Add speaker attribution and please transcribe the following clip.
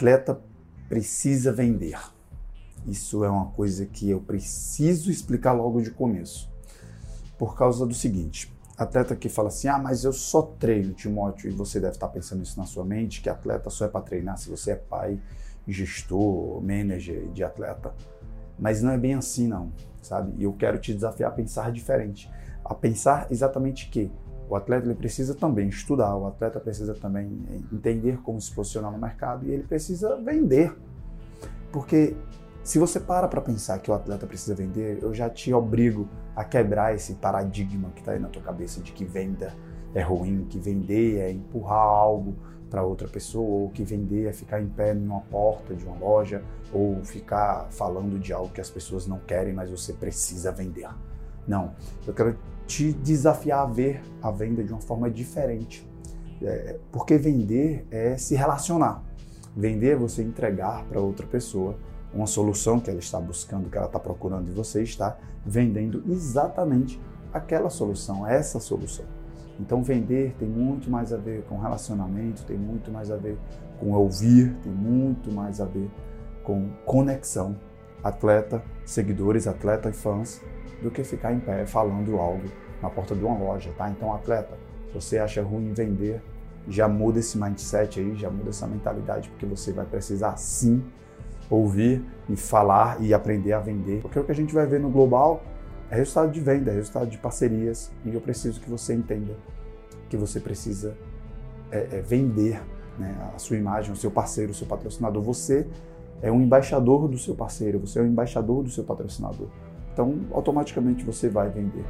Speaker 1: atleta precisa vender. Isso é uma coisa que eu preciso explicar logo de começo. Por causa do seguinte: atleta que fala assim, ah, mas eu só treino, Timóteo, e você deve estar pensando isso na sua mente, que atleta só é para treinar se você é pai, gestor, manager de atleta. Mas não é bem assim, não, sabe? E eu quero te desafiar a pensar diferente. A pensar exatamente que o atleta ele precisa também estudar, o atleta precisa também entender como se posicionar no mercado e ele precisa vender. Porque se você para para pensar que o atleta precisa vender, eu já te obrigo a quebrar esse paradigma que está aí na tua cabeça de que venda é ruim, que vender é empurrar algo para outra pessoa, ou que vender é ficar em pé em uma porta de uma loja, ou ficar falando de algo que as pessoas não querem, mas você precisa vender. Não, eu quero te desafiar a ver a venda de uma forma diferente. É, porque vender é se relacionar. Vender é você entregar para outra pessoa uma solução que ela está buscando, que ela está procurando e você está vendendo exatamente aquela solução, essa solução. Então vender tem muito mais a ver com relacionamento, tem muito mais a ver com ouvir, tem muito mais a ver com conexão, atleta, seguidores, atleta e fãs, do que ficar em pé falando algo na porta de uma loja, tá? Então atleta, se você acha ruim vender, já muda esse mindset aí, já muda essa mentalidade, porque você vai precisar sim ouvir e falar e aprender a vender. Porque o que a gente vai ver no global é resultado de venda, é resultado de parcerias. E eu preciso que você entenda que você precisa é, é vender né, a sua imagem, o seu parceiro, o seu patrocinador. Você é um embaixador do seu parceiro, você é um embaixador do seu patrocinador. Então, automaticamente você vai vender.